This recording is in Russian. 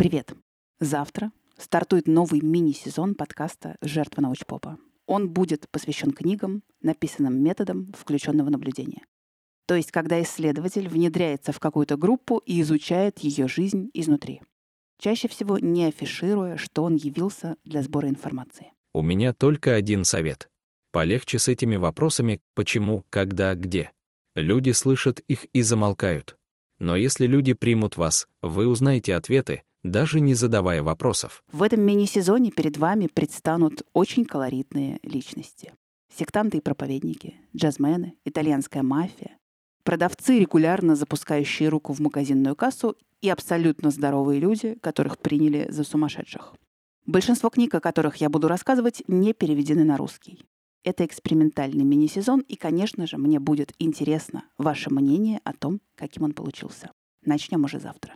Привет! Завтра стартует новый мини-сезон подкаста «Жертва научпопа». Он будет посвящен книгам, написанным методом включенного наблюдения. То есть, когда исследователь внедряется в какую-то группу и изучает ее жизнь изнутри. Чаще всего не афишируя, что он явился для сбора информации. У меня только один совет. Полегче с этими вопросами «почему», «когда», «где». Люди слышат их и замолкают. Но если люди примут вас, вы узнаете ответы, даже не задавая вопросов. В этом мини-сезоне перед вами предстанут очень колоритные личности. Сектанты и проповедники, джазмены, итальянская мафия, продавцы, регулярно запускающие руку в магазинную кассу и абсолютно здоровые люди, которых приняли за сумасшедших. Большинство книг, о которых я буду рассказывать, не переведены на русский. Это экспериментальный мини-сезон, и, конечно же, мне будет интересно ваше мнение о том, каким он получился. Начнем уже завтра.